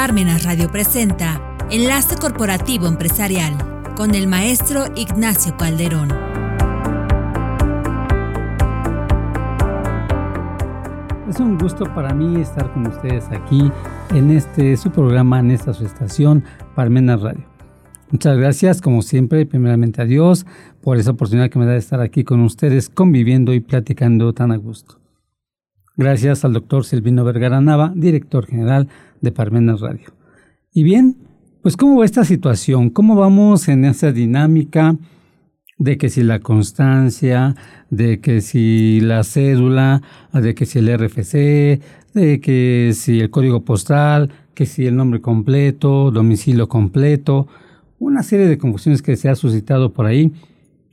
Parmenas Radio presenta Enlace Corporativo Empresarial con el maestro Ignacio Calderón. Es un gusto para mí estar con ustedes aquí en este su programa, en esta su estación, Parmenas Radio. Muchas gracias, como siempre, primeramente a Dios por esa oportunidad que me da de estar aquí con ustedes, conviviendo y platicando tan a gusto. Gracias al doctor Silvino Vergara Nava, director general de Parmenas Radio. Y bien, pues ¿cómo va esta situación? ¿Cómo vamos en esa dinámica de que si la constancia, de que si la cédula, de que si el RFC, de que si el código postal, que si el nombre completo, domicilio completo, una serie de confusiones que se ha suscitado por ahí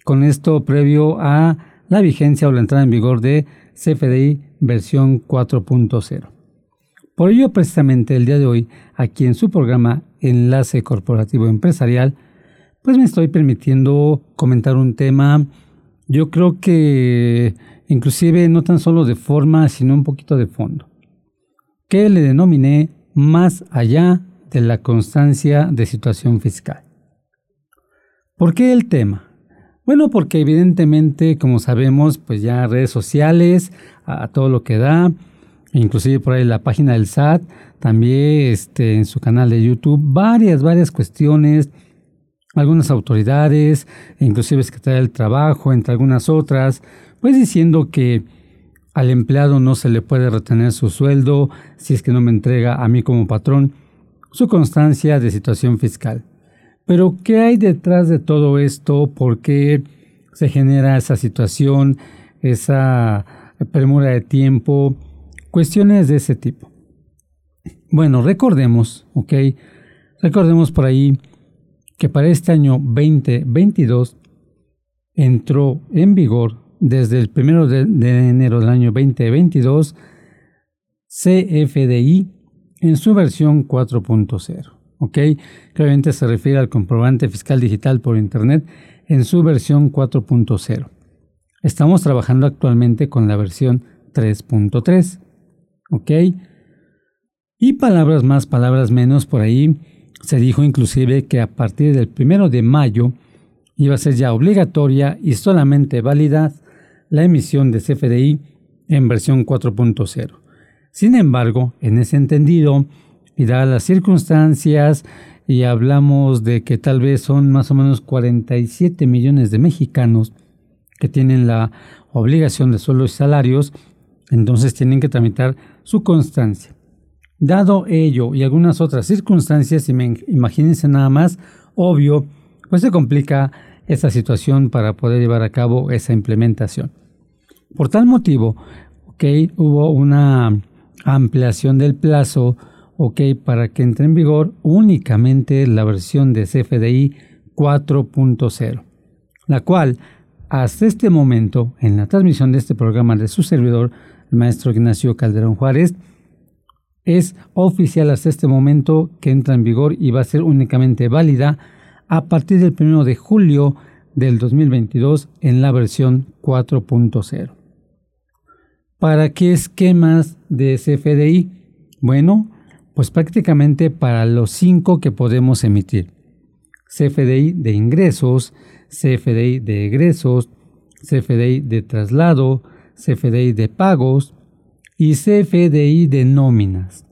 con esto previo a la vigencia o la entrada en vigor de CFDI versión 4.0. Por ello, precisamente el día de hoy, aquí en su programa Enlace Corporativo Empresarial, pues me estoy permitiendo comentar un tema, yo creo que inclusive no tan solo de forma, sino un poquito de fondo, que le denominé más allá de la constancia de situación fiscal. ¿Por qué el tema? Bueno, porque evidentemente, como sabemos, pues ya redes sociales, a todo lo que da, inclusive por ahí la página del SAT, también este, en su canal de YouTube, varias, varias cuestiones, algunas autoridades, inclusive Secretaría del Trabajo, entre algunas otras, pues diciendo que al empleado no se le puede retener su sueldo si es que no me entrega a mí como patrón su constancia de situación fiscal. Pero, ¿qué hay detrás de todo esto? ¿Por qué se genera esa situación, esa premura de tiempo? Cuestiones de ese tipo. Bueno, recordemos, ¿ok? Recordemos por ahí que para este año 2022 entró en vigor desde el 1 de, enero del año 2022 CFDI en su versión 4.0. ¿Ok? Claramente se refiere al comprobante fiscal digital por Internet en su versión 4.0. Estamos trabajando actualmente con la versión 3.3. ¿Ok? Y palabras más, palabras menos, por ahí se dijo inclusive que a partir del primero de mayo iba a ser ya obligatoria y solamente válida la emisión de CFDI en versión 4.0. Sin embargo, en ese entendido, y dadas las circunstancias, y hablamos de que tal vez son más o menos 47 millones de mexicanos que tienen la obligación de sueldos y salarios, entonces tienen que tramitar su constancia. Dado ello y algunas otras circunstancias, imagínense nada más, obvio, pues se complica esta situación para poder llevar a cabo esa implementación. Por tal motivo, okay, hubo una ampliación del plazo okay, para que entre en vigor únicamente la versión de CFDI 4.0, la cual hasta este momento, en la transmisión de este programa de su servidor, el maestro Ignacio Calderón Juárez, es oficial hasta este momento que entra en vigor y va a ser únicamente válida a partir del 1 de julio del 2022 en la versión 4.0. ¿Para qué esquemas de CFDI? Bueno, pues prácticamente para los cinco que podemos emitir. CFDI de ingresos, CFDI de egresos, CFDI de traslado, CFDI de pagos y CFDI de nóminas.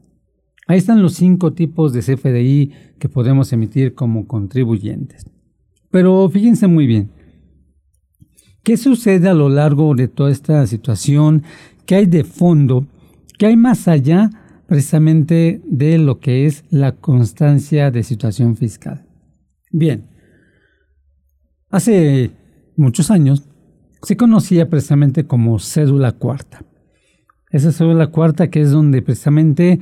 Ahí están los cinco tipos de CFDI que podemos emitir como contribuyentes. Pero fíjense muy bien, ¿qué sucede a lo largo de toda esta situación? ¿Qué hay de fondo? ¿Qué hay más allá precisamente de lo que es la constancia de situación fiscal? Bien, hace muchos años se conocía precisamente como cédula cuarta. Esa cédula cuarta que es donde precisamente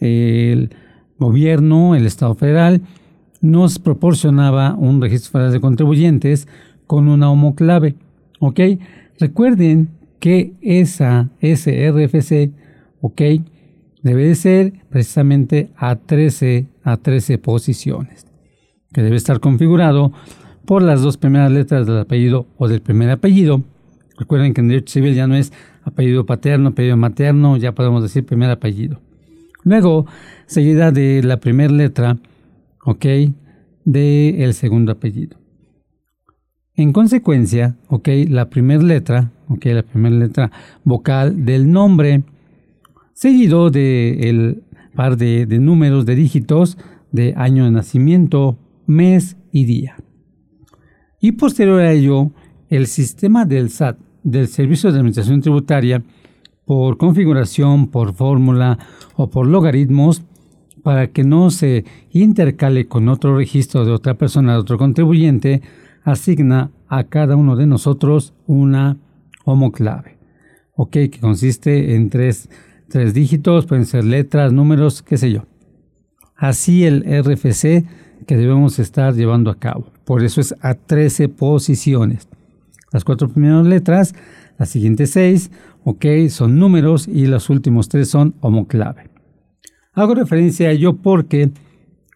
el gobierno, el Estado federal, nos proporcionaba un registro federal de contribuyentes con una homoclave. ¿Ok? Recuerden que esa SRFC, ¿ok? Debe de ser precisamente a 13, a 13 posiciones, que debe estar configurado por las dos primeras letras del apellido o del primer apellido. Recuerden que en derecho civil ya no es apellido paterno, apellido materno, ya podemos decir primer apellido. Luego, seguida de la primera letra, ¿ok? De el segundo apellido. En consecuencia, ¿ok? La primera letra, ¿ok? La primera letra vocal del nombre, seguido de el par de, números, de dígitos, de año de nacimiento, mes y día. Y posterior a ello, el sistema del SAT, del Servicio de Administración Tributaria, por configuración, por fórmula o por logaritmos, para que no se intercale con otro registro de otra persona, de otro contribuyente, asigna a cada uno de nosotros una homoclave, ¿ok? Que consiste en tres, tres dígitos, pueden ser letras, números, qué sé yo. Así el RFC que debemos estar llevando a cabo. Por eso es a 13 posiciones. Las cuatro primeras letras, las siguientes seis, ok, son números y los últimos tres son homoclave. Hago referencia a ello porque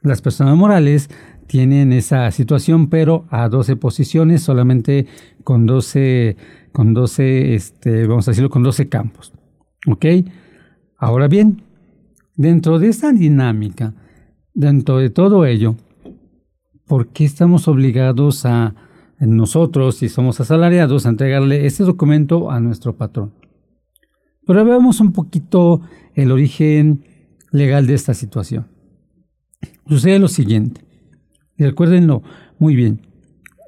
las personas morales tienen esa situación, pero a 12 posiciones, solamente con 12, con 12 este, vamos a decirlo, con 12 campos. ¿Ok? Ahora bien, dentro de esta dinámica, dentro de todo ello, ¿por qué estamos obligados a nosotros, si somos asalariados, a entregarle este documento a nuestro patrón? Pero veamos un poquito el origen legal de esta situación. Sucede lo siguiente, y recuérdenlo muy bien.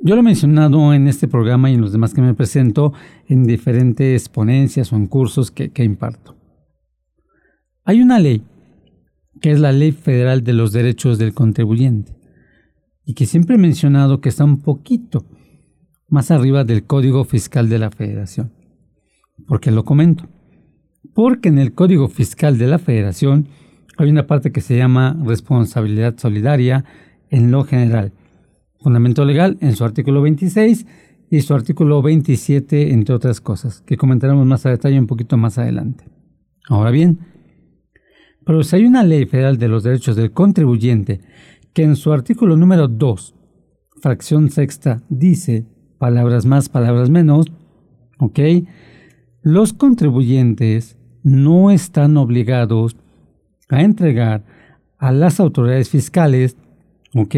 Yo lo he mencionado en este programa y en los demás que me presento en diferentes ponencias o en cursos que, que imparto. Hay una ley, que es la Ley Federal de los Derechos del Contribuyente y que siempre he mencionado que está un poquito más arriba del Código Fiscal de la Federación. ¿Por qué lo comento? Porque en el Código Fiscal de la Federación hay una parte que se llama responsabilidad solidaria en lo general. Fundamento legal en su artículo 26 y su artículo 27, entre otras cosas, que comentaremos más a detalle un poquito más adelante. Ahora bien, pero si hay una ley federal de los derechos del contribuyente que en su artículo número 2, fracción sexta, dice, palabras más, palabras menos, ¿ok? Los contribuyentes no están obligados a entregar a las autoridades fiscales, ¿ok?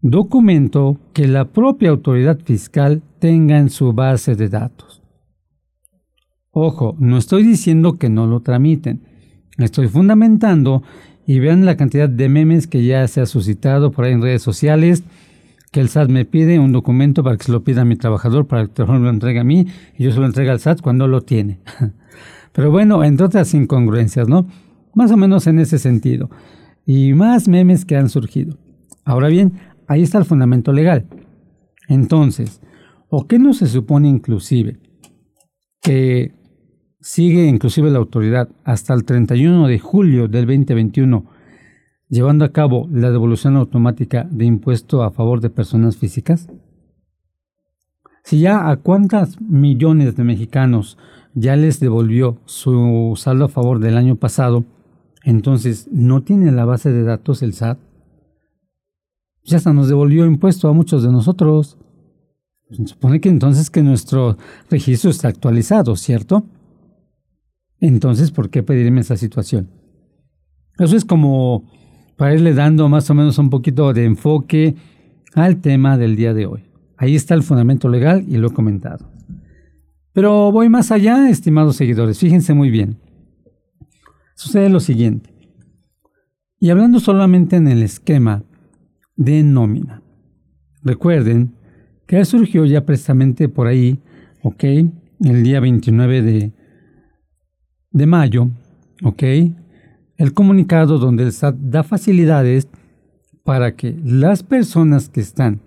Documento que la propia autoridad fiscal tenga en su base de datos. Ojo, no estoy diciendo que no lo tramiten, estoy fundamentando y vean la cantidad de memes que ya se ha suscitado por ahí en redes sociales, que el SAT me pide un documento para que se lo pida a mi trabajador, para que lo entregue a mí, y yo se lo entrega al SAT cuando lo tiene. Pero bueno, entre otras incongruencias, ¿no? Más o menos en ese sentido. Y más memes que han surgido. Ahora bien, ahí está el fundamento legal. Entonces, ¿o qué no se supone inclusive? Que sigue inclusive la autoridad hasta el 31 de julio del 2021 llevando a cabo la devolución automática de impuesto a favor de personas físicas? Si ya a cuántas millones de mexicanos ya les devolvió su saldo a favor del año pasado, entonces no tiene la base de datos el SAT. Ya hasta nos devolvió impuesto a muchos de nosotros. Se supone que entonces que nuestro registro está actualizado, ¿cierto? Entonces, ¿por qué pedirme esa situación? Eso es como para irle dando más o menos un poquito de enfoque al tema del día de hoy. Ahí está el fundamento legal y lo he comentado. Pero voy más allá, estimados seguidores, fíjense muy bien. Sucede lo siguiente. Y hablando solamente en el esquema de nómina. Recuerden que surgió ya precisamente por ahí, ok, el día 29 de de mayo, ¿ok? El comunicado donde el SAT da facilidades para que las personas que están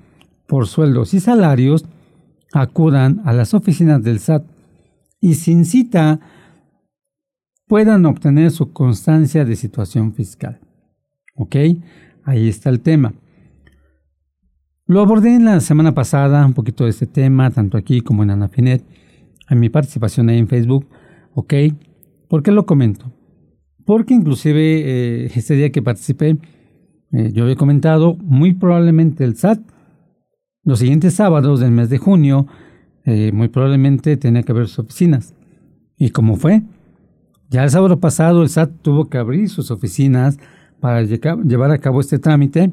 por sueldos y salarios acudan a las oficinas del SAT y sin cita puedan obtener su constancia de situación fiscal. ¿Ok? Ahí está el tema. Lo abordé en la semana pasada, un poquito de este tema, tanto aquí como en Anafinet, en mi participación ahí en Facebook. ¿Ok? ¿Por qué lo comento? Porque inclusive eh, ese día que participé, eh, yo había comentado, muy probablemente el SAT, los siguientes sábados del mes de junio, eh, muy probablemente tenía que haber sus oficinas. ¿Y cómo fue? Ya el sábado pasado el SAT tuvo que abrir sus oficinas para llevar a cabo este trámite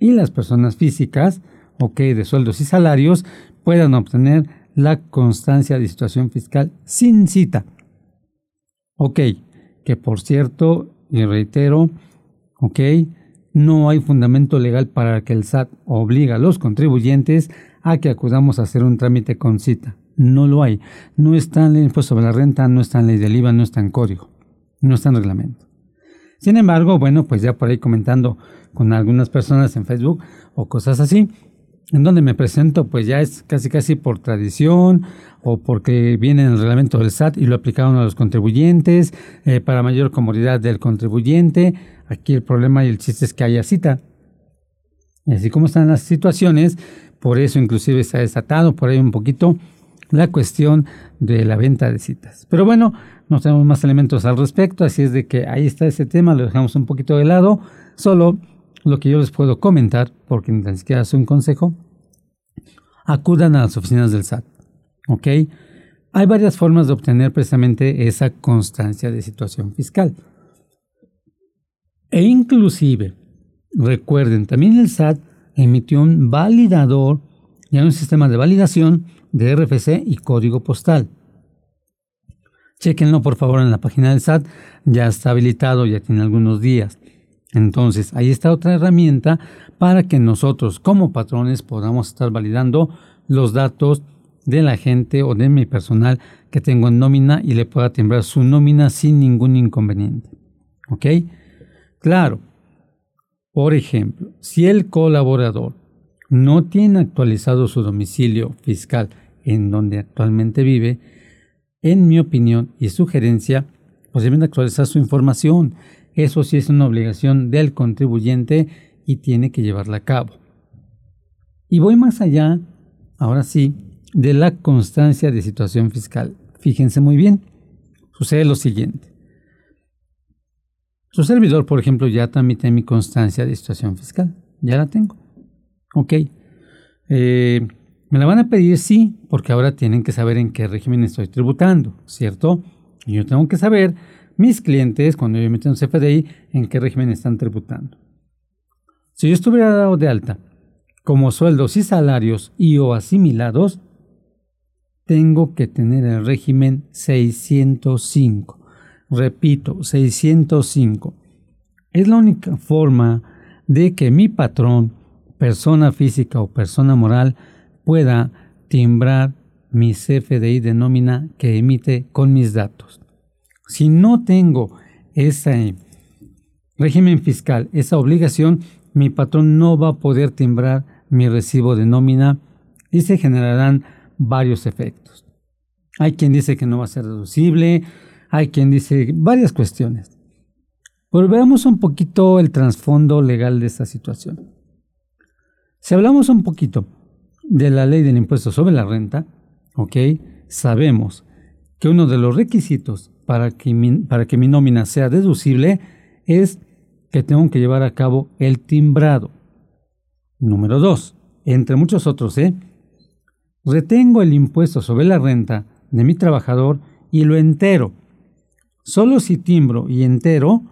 y las personas físicas, ok, de sueldos y salarios, puedan obtener la constancia de situación fiscal sin cita. Ok, que por cierto, y reitero, ok, no hay fundamento legal para que el SAT obliga a los contribuyentes a que acudamos a hacer un trámite con cita. No lo hay. No está en el impuesto sobre la renta, no está en ley del IVA, no está en código, no está en reglamento. Sin embargo, bueno, pues ya por ahí comentando con algunas personas en Facebook o cosas así, en donde me presento, pues ya es casi casi por tradición o porque viene en el reglamento del SAT y lo aplicaron a los contribuyentes eh, para mayor comodidad del contribuyente. Aquí el problema y el chiste es que haya cita. Y así como están las situaciones, por eso inclusive se ha desatado por ahí un poquito la cuestión de la venta de citas. Pero bueno, no tenemos más elementos al respecto, así es de que ahí está ese tema, lo dejamos un poquito de lado. Solo lo que yo les puedo comentar, porque ni siquiera es un consejo, acudan a las oficinas del SAT. ¿Ok? Hay varias formas de obtener precisamente esa constancia de situación fiscal. E inclusive, recuerden, también el SAT emitió un validador y un sistema de validación de RFC y código postal. Chequenlo por favor en la página del SAT, ya está habilitado, ya tiene algunos días. Entonces, ahí está otra herramienta para que nosotros como patrones podamos estar validando los datos de la gente o de mi personal que tengo en nómina y le pueda timbrar su nómina sin ningún inconveniente. ¿Ok? Claro. Por ejemplo, si el colaborador no tiene actualizado su domicilio fiscal en donde actualmente vive, en mi opinión y sugerencia, pues deben actualizar su información eso sí es una obligación del contribuyente y tiene que llevarla a cabo. Y voy más allá, ahora sí, de la constancia de situación fiscal. Fíjense muy bien, sucede lo siguiente. Su servidor, por ejemplo, ya tramité mi constancia de situación fiscal. Ya la tengo. Ok. Eh, me la van a pedir, sí, porque ahora tienen que saber en qué régimen estoy tributando, ¿cierto? Y yo tengo que saber mis clientes, cuando yo meto un CFDI, en qué régimen están tributando. Si yo estuviera dado de alta como sueldos y salarios y o asimilados, tengo que tener el régimen 605. Repito, 605. Es la única forma de que mi patrón, persona física o persona moral, pueda timbrar mi CFDI de nómina que emite con mis datos. Si no tengo ese régimen fiscal, esa obligación, mi patrón no va a poder timbrar mi recibo de nómina y se generarán varios efectos. Hay quien dice que no va a ser deducible, hay quien dice varias cuestiones. Pero veamos un poquito el trasfondo legal de esta situación. Si hablamos un poquito de la ley del impuesto sobre la renta, ok, sabemos que uno de los requisitos para que, mi, para que mi nómina sea deducible es que tengo que llevar a cabo el timbrado. Número dos, entre muchos otros, ¿eh? retengo el impuesto sobre la renta de mi trabajador y lo entero. Solo si timbro y entero,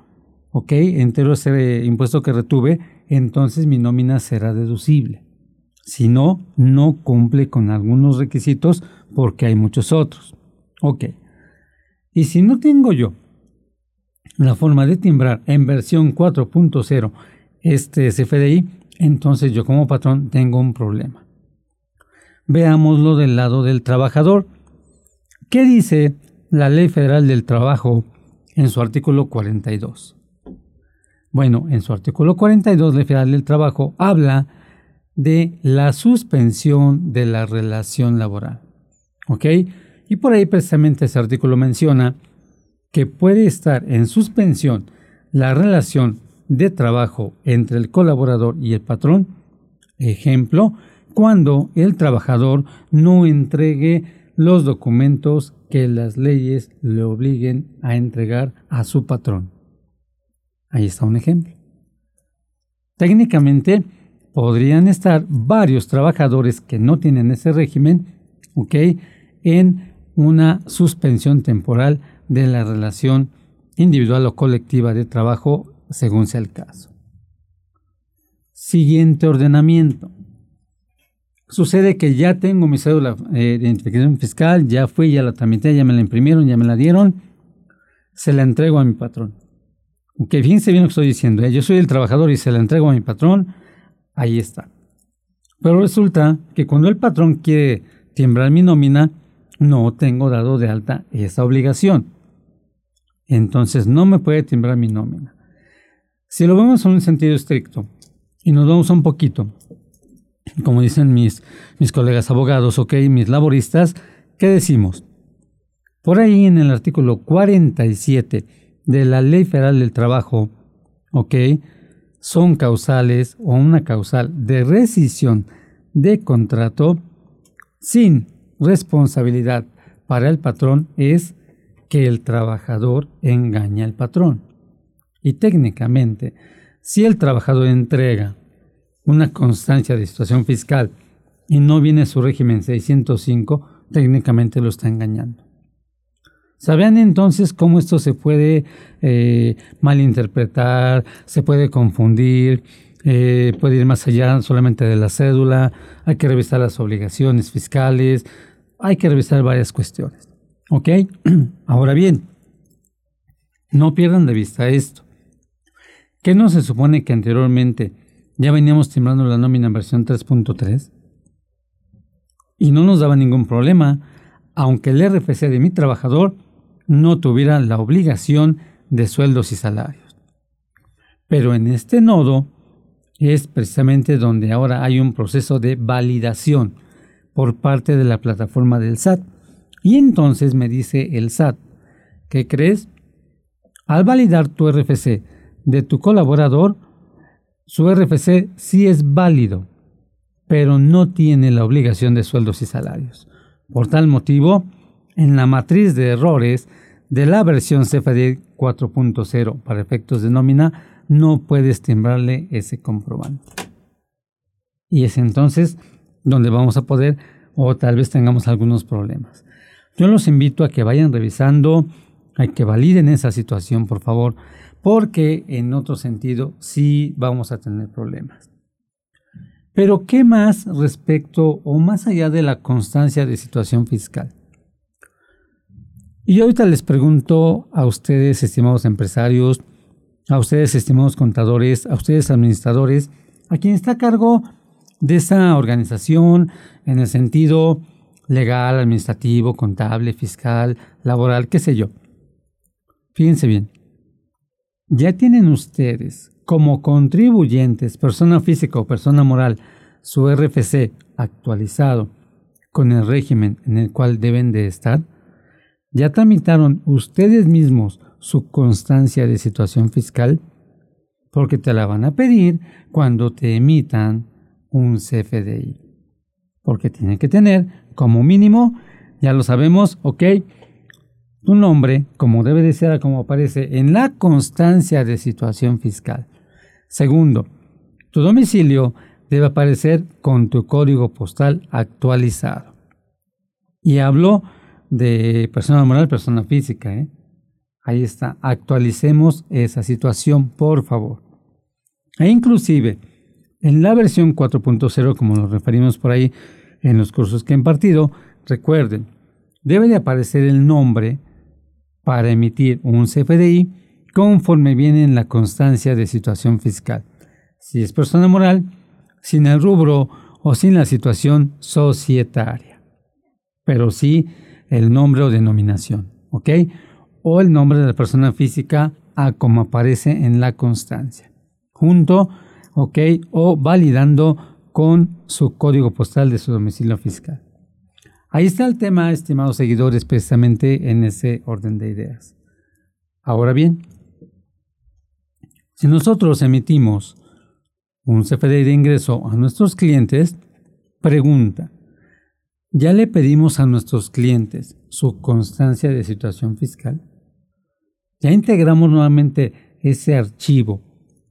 ok, entero ese impuesto que retuve, entonces mi nómina será deducible. Si no, no cumple con algunos requisitos porque hay muchos otros. Ok. Y si no tengo yo la forma de timbrar en versión 4.0 este CFDI, entonces yo como patrón tengo un problema. Veámoslo del lado del trabajador. ¿Qué dice la Ley Federal del Trabajo en su artículo 42? Bueno, en su artículo 42, Ley Federal del Trabajo habla de la suspensión de la relación laboral. ¿Ok? Y por ahí precisamente ese artículo menciona que puede estar en suspensión la relación de trabajo entre el colaborador y el patrón. Ejemplo, cuando el trabajador no entregue los documentos que las leyes le obliguen a entregar a su patrón. Ahí está un ejemplo. Técnicamente podrían estar varios trabajadores que no tienen ese régimen, ¿ok? En una suspensión temporal de la relación individual o colectiva de trabajo según sea el caso. Siguiente ordenamiento. Sucede que ya tengo mi cédula eh, de identificación fiscal, ya fui, ya la tramité, ya me la imprimieron, ya me la dieron, se la entrego a mi patrón. Que fíjense bien lo que estoy diciendo, ¿eh? yo soy el trabajador y se la entrego a mi patrón, ahí está. Pero resulta que cuando el patrón quiere timbrar mi nómina, no tengo dado de alta esa obligación. Entonces no me puede timbrar mi nómina. Si lo vemos en un sentido estricto y nos vamos un poquito, como dicen mis, mis colegas abogados, ok, mis laboristas, ¿qué decimos? Por ahí en el artículo 47 de la Ley Federal del Trabajo, ok, son causales o una causal de rescisión de contrato sin responsabilidad para el patrón es que el trabajador engaña al patrón. Y técnicamente, si el trabajador entrega una constancia de situación fiscal y no viene su régimen 605, técnicamente lo está engañando. ¿Saben entonces cómo esto se puede eh, malinterpretar, se puede confundir, eh, puede ir más allá solamente de la cédula, hay que revisar las obligaciones fiscales, hay que revisar varias cuestiones. ¿Ok? Ahora bien, no pierdan de vista esto. ¿Qué no se supone que anteriormente ya veníamos timbrando la nómina en versión 3.3? Y no nos daba ningún problema, aunque el RFC de mi trabajador no tuviera la obligación de sueldos y salarios. Pero en este nodo es precisamente donde ahora hay un proceso de validación por parte de la plataforma del SAT. Y entonces me dice el SAT, ¿qué crees? Al validar tu RFC de tu colaborador, su RFC sí es válido, pero no tiene la obligación de sueldos y salarios. Por tal motivo, en la matriz de errores de la versión CFD 4.0 para efectos de nómina, no puedes timbrarle ese comprobante. Y es entonces donde vamos a poder o tal vez tengamos algunos problemas. Yo los invito a que vayan revisando, a que validen esa situación, por favor, porque en otro sentido sí vamos a tener problemas. Pero, ¿qué más respecto o más allá de la constancia de situación fiscal? Y ahorita les pregunto a ustedes, estimados empresarios, a ustedes, estimados contadores, a ustedes, administradores, a quien está a cargo de esa organización en el sentido legal, administrativo, contable, fiscal, laboral, qué sé yo. Fíjense bien, ya tienen ustedes como contribuyentes, persona física o persona moral, su RFC actualizado con el régimen en el cual deben de estar. ¿Ya tramitaron ustedes mismos su constancia de situación fiscal? Porque te la van a pedir cuando te emitan un CFDI. Porque tiene que tener como mínimo, ya lo sabemos, ok, tu nombre, como debe de ser, como aparece en la constancia de situación fiscal. Segundo, tu domicilio debe aparecer con tu código postal actualizado. Y hablo de persona moral, persona física. ¿eh? Ahí está, actualicemos esa situación, por favor. E inclusive, en la versión 4.0, como nos referimos por ahí en los cursos que he impartido, recuerden, debe de aparecer el nombre para emitir un CFDI conforme viene en la constancia de situación fiscal. Si es persona moral, sin el rubro o sin la situación societaria. Pero sí el nombre o denominación, ¿ok? O el nombre de la persona física a como aparece en la constancia, junto, ¿ok? O validando con su código postal de su domicilio fiscal. Ahí está el tema, estimados seguidores, precisamente en ese orden de ideas. Ahora bien, si nosotros emitimos un CFDI de ingreso a nuestros clientes, pregunta, ¿Ya le pedimos a nuestros clientes su constancia de situación fiscal? ¿Ya integramos nuevamente ese archivo,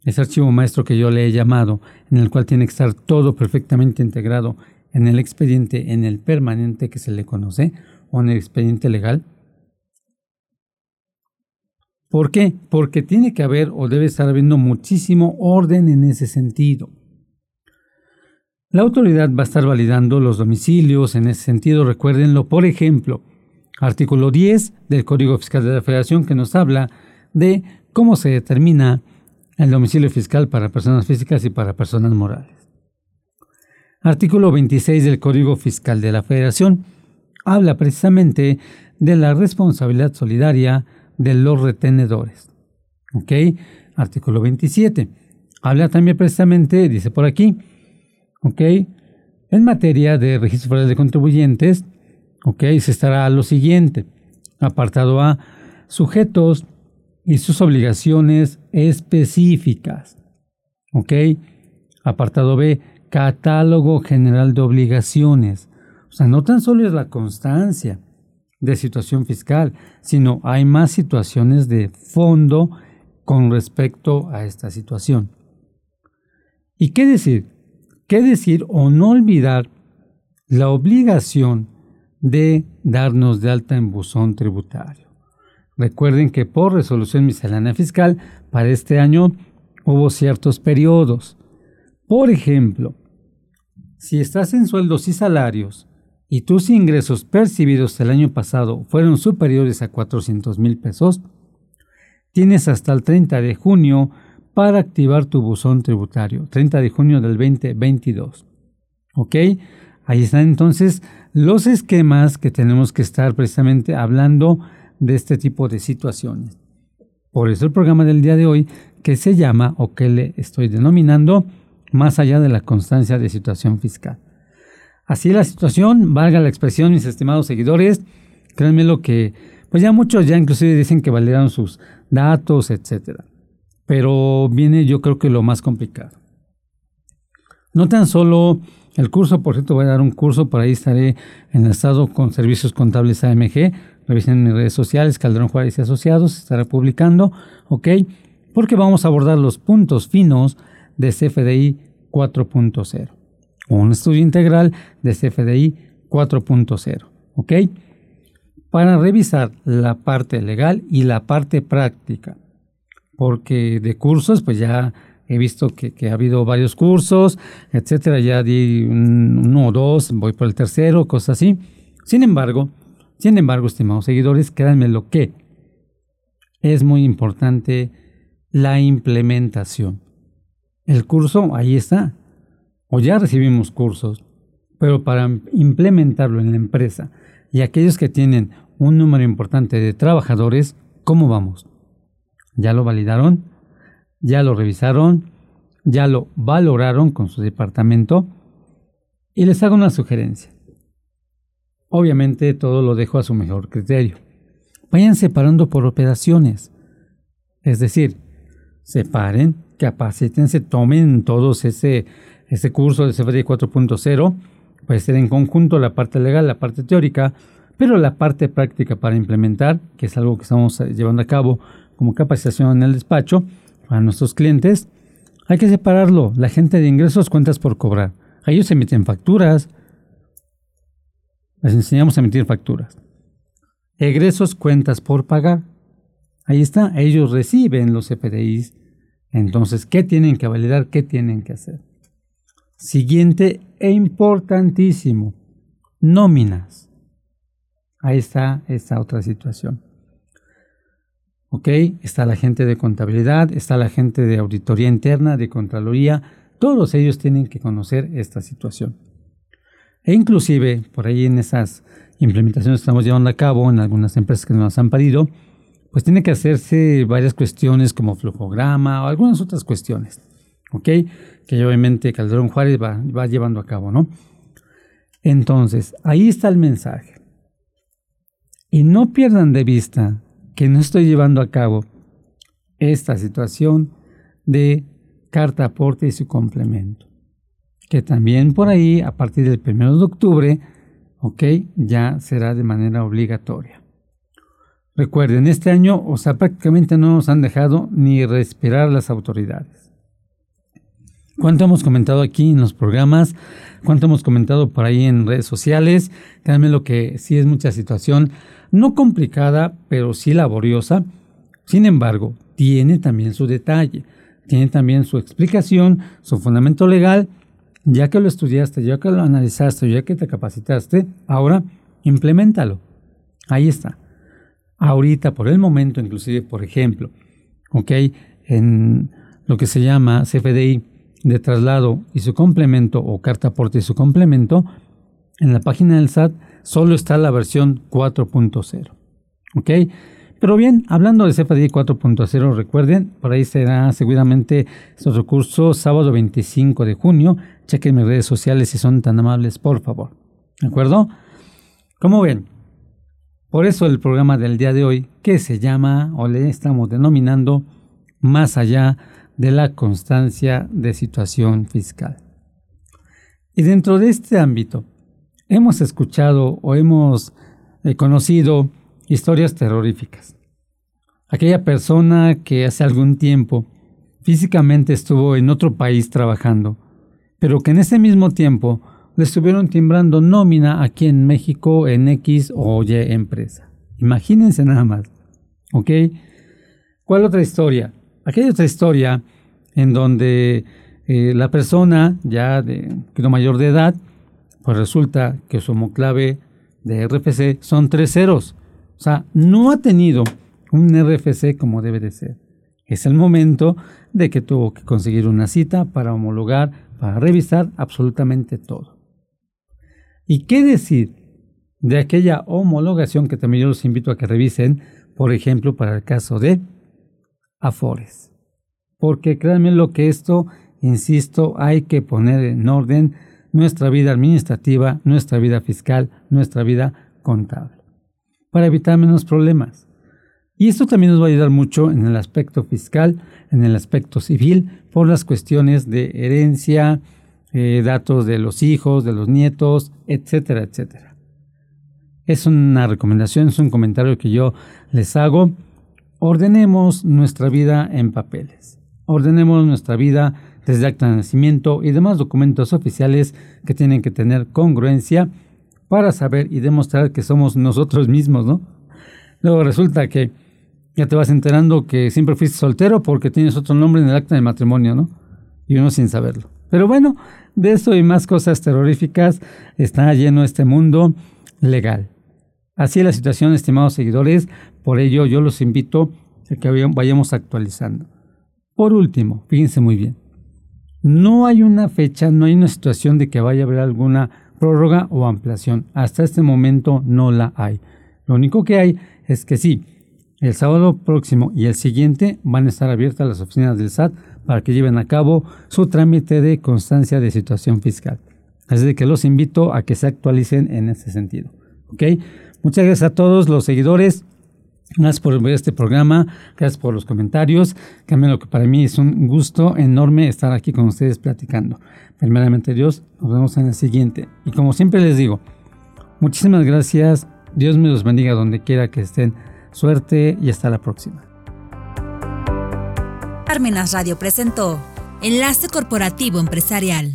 ese archivo maestro que yo le he llamado, en el cual tiene que estar todo perfectamente integrado en el expediente, en el permanente que se le conoce, o en el expediente legal? ¿Por qué? Porque tiene que haber o debe estar habiendo muchísimo orden en ese sentido. La autoridad va a estar validando los domicilios en ese sentido, recuérdenlo. Por ejemplo, artículo 10 del Código Fiscal de la Federación que nos habla de cómo se determina el domicilio fiscal para personas físicas y para personas morales. Artículo 26 del Código Fiscal de la Federación habla precisamente de la responsabilidad solidaria de los retenedores. ¿Ok? Artículo 27. Habla también precisamente, dice por aquí, ¿ok? En materia de registro de contribuyentes, ¿ok? Se estará lo siguiente. Apartado A, sujetos y sus obligaciones específicas. ¿Ok? Apartado B, catálogo general de obligaciones. O sea, no tan solo es la constancia de situación fiscal, sino hay más situaciones de fondo con respecto a esta situación. ¿Y qué decir? ¿Qué decir o no olvidar la obligación de darnos de alta en buzón tributario? Recuerden que por resolución miscelánea fiscal para este año hubo ciertos periodos. Por ejemplo, si estás en sueldos y salarios y tus ingresos percibidos el año pasado fueron superiores a 400 mil pesos, tienes hasta el 30 de junio para activar tu buzón tributario, 30 de junio del 2022. ¿Ok? Ahí están entonces los esquemas que tenemos que estar precisamente hablando de este tipo de situaciones. Por eso el programa del día de hoy que se llama o que le estoy denominando más allá de la constancia de situación fiscal. Así la situación, valga la expresión, mis estimados seguidores, créanme lo que, pues ya muchos ya inclusive dicen que validaron sus datos, etcétera. Pero viene yo creo que lo más complicado. No tan solo el curso, por cierto, voy a dar un curso, por ahí estaré en el estado con servicios contables AMG, revisen mis redes sociales, Calderón Juárez y Asociados, estaré publicando, ¿ok? Porque vamos a abordar los puntos finos de CFDI 4.0, un estudio integral de CFDI 4.0, ¿ok? Para revisar la parte legal y la parte práctica porque de cursos, pues ya he visto que, ha habido varios cursos, etcétera, ya di uno o dos, voy por el tercero, cosas así. Sin embargo, sin embargo, estimados seguidores, créanme lo que es muy importante la implementación. El curso ahí está, o ya recibimos cursos, pero para implementarlo en la empresa y aquellos que tienen un número importante de trabajadores, ¿cómo vamos? ya lo validaron, ya lo revisaron, ya lo valoraron con su departamento y les hago una sugerencia. Obviamente todo lo dejo a su mejor criterio. Vayan separando por operaciones. Es decir, separen, capacítense, tomen todos ese, ese curso de CFD 4.0. Puede ser en conjunto la parte legal, la parte teórica, pero la parte práctica para implementar, que es algo que estamos llevando a cabo como capacitación en el despacho para nuestros clientes, hay que separarlo. La gente de ingresos, cuentas por cobrar. A ellos emiten facturas. Les enseñamos a emitir facturas. Egresos, cuentas por pagar. Ahí está. Ellos reciben los FDIs. Entonces, ¿qué tienen que validar? ¿Qué tienen que hacer? Siguiente e importantísimo. Nóminas. Ahí está esta otra situación. ¿Ok? Está la gente de contabilidad, está la gente de auditoría interna, de contraloría, todos ellos tienen que conocer esta situación. E inclusive, por ahí en esas implementaciones que estamos llevando a cabo en algunas empresas que nos han pedido, pues tiene que hacerse varias cuestiones como flujograma o algunas otras cuestiones, ¿ok? Que obviamente Calderón Juárez va, va llevando a cabo, ¿no? Entonces, ahí está el mensaje. Y no pierdan de vista que no estoy llevando a cabo esta situación de carta aporte y su complemento. Que también por ahí, a partir del 1 de octubre, ok, ya será de manera obligatoria. Recuerden, este año, o sea, prácticamente no nos han dejado ni respirar las autoridades. ¿Cuánto hemos comentado aquí en los programas? ¿Cuánto hemos comentado por ahí en redes sociales? Créanme lo que sí es mucha situación no complicada, pero sí laboriosa, Sin embargo, tiene también su detalle, tiene también su explicación, su fundamento legal. Ya que lo estudiaste, ya que lo analizaste, ya que te capacitaste, ahora implementalo. Ahí está. Ahorita, por el momento, inclusive, por ejemplo, ok, en lo que se llama CFDI de traslado y su complemento o carta aporte y su complemento, en la página del SAT solo está la versión 4.0. ¿Ok? Pero bien, hablando de CFDI 4.0, recuerden, por ahí será seguramente su recurso sábado 25 de junio. Chequen mis redes sociales si son tan amables, por favor. ¿De acuerdo? Como ven, por eso el programa del día de hoy, que se llama o le estamos denominando Más allá de la constancia de situación fiscal. Y dentro de este ámbito, hemos escuchado o hemos eh, conocido historias terroríficas. Aquella persona que hace algún tiempo físicamente estuvo en otro país trabajando, pero que en ese mismo tiempo le estuvieron timbrando nómina aquí en México en X o Y empresa. Imagínense nada más. ¿Ok? ¿Cuál otra historia? Aquella otra historia en donde eh, la persona ya de lo mayor de edad, pues resulta que su homoclave de RFC son tres ceros. O sea, no ha tenido un RFC como debe de ser. Es el momento de que tuvo que conseguir una cita para homologar, para revisar absolutamente todo. ¿Y qué decir de aquella homologación que también yo los invito a que revisen, por ejemplo, para el caso de Afores? Porque créanme lo que esto, insisto, hay que poner en orden nuestra vida administrativa, nuestra vida fiscal, nuestra vida contable, para evitar menos problemas. Y esto también nos va a ayudar mucho en el aspecto fiscal, en el aspecto civil, por las cuestiones de herencia, eh, datos de los hijos, de los nietos, etcétera, etcétera. Es una recomendación, es un comentario que yo les hago. Ordenemos nuestra vida en papeles. Ordenemos nuestra vida desde acta de nacimiento y demás documentos oficiales que tienen que tener congruencia para saber y demostrar que somos nosotros mismos, ¿no? Luego resulta que ya te vas enterando que siempre fuiste soltero porque tienes otro nombre en el acta de matrimonio, ¿no? Y uno sin saberlo. Pero bueno, de eso y más cosas terroríficas está lleno este mundo legal. Así es la situación, estimados seguidores, por ello yo los invito a que vayamos actualizando. Por último, fíjense muy bien, no hay una fecha, no hay una situación de que vaya a haber alguna prórroga o ampliación. Hasta este momento no la hay. Lo único que hay es que sí, el sábado próximo y el siguiente van a estar abiertas las oficinas del SAT para que lleven a cabo su trámite de constancia de situación fiscal. Así que los invito a que se actualicen en ese sentido. ¿Ok? Muchas gracias a todos los seguidores. Gracias por ver este programa, gracias por los comentarios. También lo que para mí es un gusto enorme estar aquí con ustedes platicando. Primeramente Dios, nos vemos en el siguiente. Y como siempre les digo, muchísimas gracias. Dios me los bendiga donde quiera que estén. Suerte y hasta la próxima. Armenas Radio presentó Enlace Corporativo Empresarial.